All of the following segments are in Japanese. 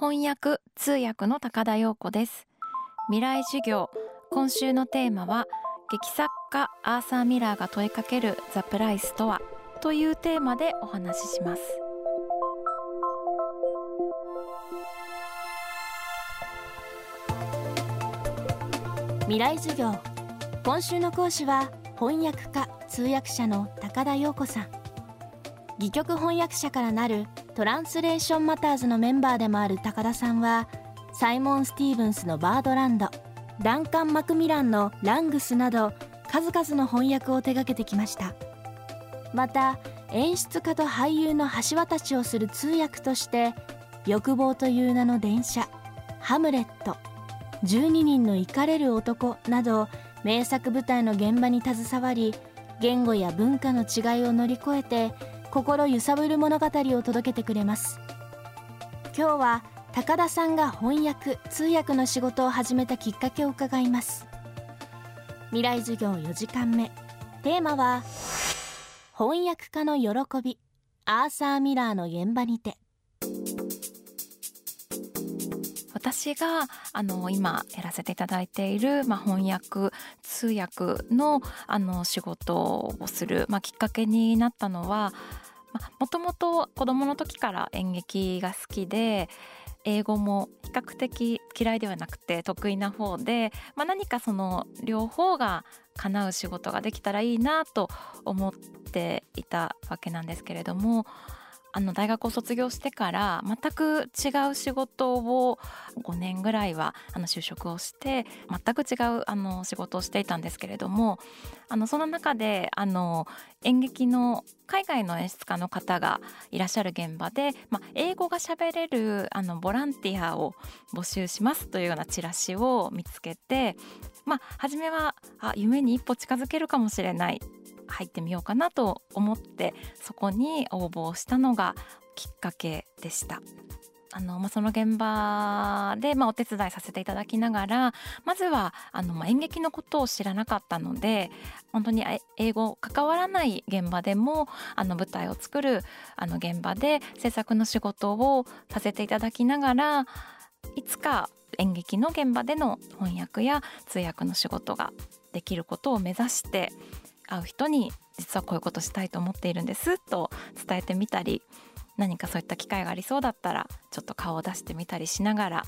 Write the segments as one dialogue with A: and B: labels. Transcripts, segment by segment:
A: 翻訳通訳の高田陽子です。未来授業。今週のテーマは劇作家アーサー・ミラーが問いかけるザ・プライスとは？というテーマでお話しします。
B: 未来授業。今週の講師は翻訳家通訳者の高田陽子さん。戯曲翻訳者からなるトランスレーションマターズのメンバーでもある高田さんはサイモン・スティーブンスの「バードランド」ダンカン・マクミランの「ラングス」など数々の翻訳を手掛けてきました。また演出家と俳優の橋渡しをする通訳として「欲望という名の電車」「ハムレット」「12人の怒れる男」など名作舞台の現場に携わり言語や文化の違いを乗り越えて心揺さぶる物語を届けてくれます。今日は高田さんが翻訳通訳の仕事を始めたきっかけを伺います。未来授業4時間目。テーマは翻訳家の喜び。アーサー・ミラーの現場にて。
A: 私があの今やらせていただいている、まあ、翻訳通訳のあの仕事をする、まあ、きっかけになったのはもともと子どもの時から演劇が好きで英語も比較的嫌いではなくて得意な方で、まあ、何かその両方が叶う仕事ができたらいいなと思っていたわけなんですけれどもあの大学を卒業してから全く違う仕事を5年ぐらいはあの就職をして全く違うあの仕事をしていたんですけれどもあのその中であの演劇の海外の演出家の方がいらっしゃる現場で、まあ、英語が喋れるあのボランティアを募集しますというようなチラシを見つけて、まあ、初めはあ夢に一歩近づけるかもしれない。入ってみようかなと思ってそこに応募したのがきっかけでした。あのまあ、その現場で、まあ、お手伝いさせていただきながらまずはあの、まあ、演劇のことを知らなかったので本当に英語関わらない現場でもあの舞台を作るあの現場で制作の仕事をさせていただきながらいつか演劇の現場での翻訳や通訳の仕事ができることを目指して会う人に実はこういうことしたいと思っているんですと伝えてみたり何かそういった機会がありそうだったらちょっと顔を出してみたりしながら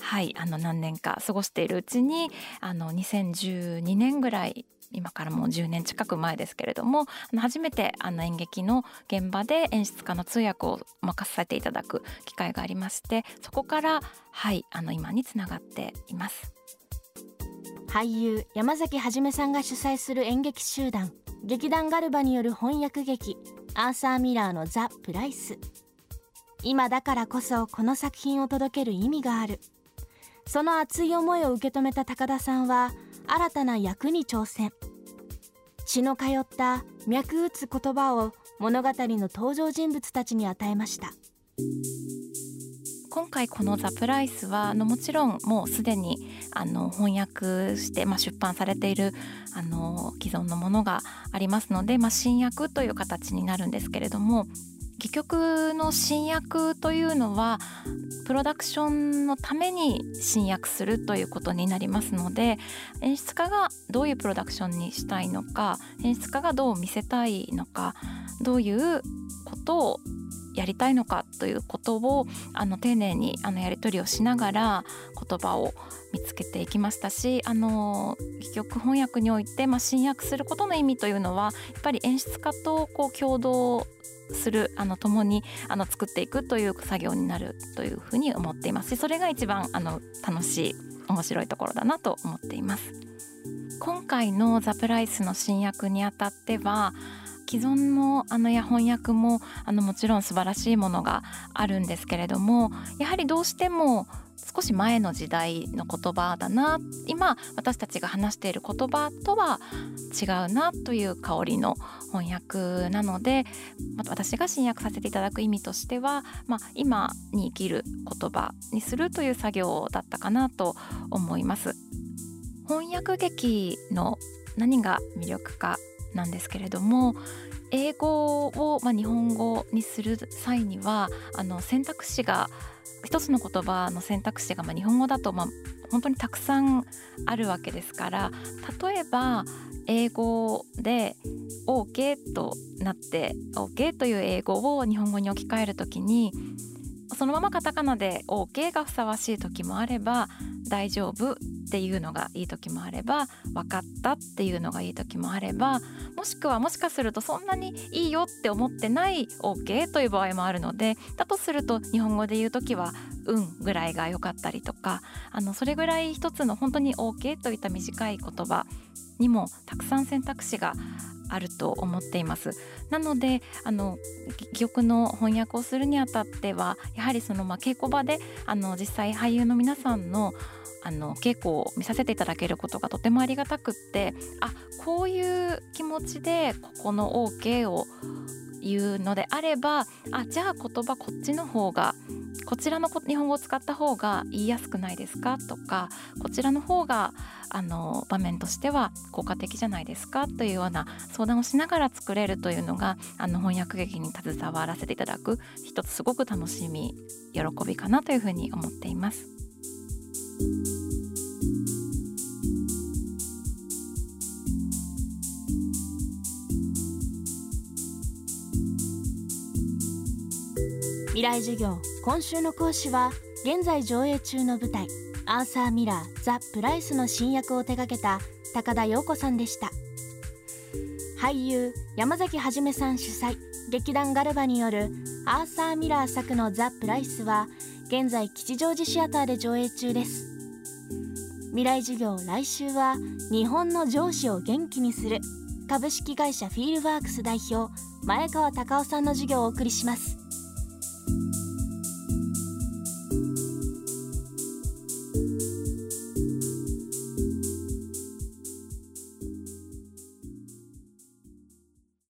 A: はいあの何年か過ごしているうちにあの2012年ぐらい今からもう10年近く前ですけれども初めてあの演劇の現場で演出家の通訳を任させていただく機会がありましてそこからはいあの今につながっています。
B: 俳優山崎はさんが主催する演劇集団劇団ガルバによる翻訳劇アーサー・ミラーのザ・プライス。今だからこそこの作品を届ける意味がある。その熱い思いを受け止めた高田さんは新たな役に挑戦。血の通った脈打つ言葉を物語の登場人物たちに与えました。
A: 今回この「ザ・プライスはあのもちろんもうすでにあの翻訳して、まあ、出版されているあの既存のものがありますので、まあ、新訳という形になるんですけれども戯曲の新訳というのはプロダクションのために新訳するということになりますので演出家がどういうプロダクションにしたいのか演出家がどう見せたいのかどういうことをやりたいのかということをあの丁寧にあのやり取りをしながら言葉を見つけていきましたしあの戯曲翻訳において、まあ、新訳することの意味というのはやっぱり演出家とこう共同するあの共にあの作っていくという作業になるというふうに思っていますしそれが一番あの楽しい面白いところだなと思っています。今回のザプライスの新訳にあたっては既存のあのや翻訳もあのもちろん素晴らしいものがあるんですけれどもやはりどうしても少し前の時代の言葉だな今私たちが話している言葉とは違うなという香りの翻訳なので私が新訳させていただく意味としては、まあ、今に生きる言葉にするという作業だったかなと思います。翻訳劇の何が魅力かなんですけれども英語を、まあ、日本語にする際にはあの選択肢が一つの言葉の選択肢がまあ日本語だとまあ本当にたくさんあるわけですから例えば英語で OK となって OK という英語を日本語に置き換えるときにそのままカタカナで OK がふさわしい時もあれば大丈夫っていうのがいい時もあれば分かったっていうのがいい時もあればもしくはもしかするとそんなにいいよって思ってない OK という場合もあるのでだとすると日本語で言う時は「うん」ぐらいが良かったりとかあのそれぐらい一つの本当に OK といった短い言葉にもたくさん選択肢があると思っています。なのであの曲の翻訳をするにあたってはやはりそのまあ稽古場であの実際俳優の皆さんのあの稽古を見させていただけることがとてもありがたくってあこういう気持ちでここの OK を言うのであればあじゃあ言葉こっちの方がこちらの日本語を使った方が言いやすくないですか？とかこちらの方があの場面としては効果的じゃないですか？というような相談をしながら作れるというのがあの翻訳劇に携わらせていただく一つすごく楽しみ喜びかなというふうに思っています。
B: 未来授業今週の講師は現在上映中の舞台アーサー・ミラーザ・プライスの新役を手掛けた高田陽子さんでした。俳優山崎はじめさん主催劇団ガルバによるアーサー・ミラー作のザ・プライスは現在吉祥寺シアターで上映中です。未来授業来週は日本の上司を元気にする株式会社フィールワークス代表前川隆夫さんの授業をお送りします。you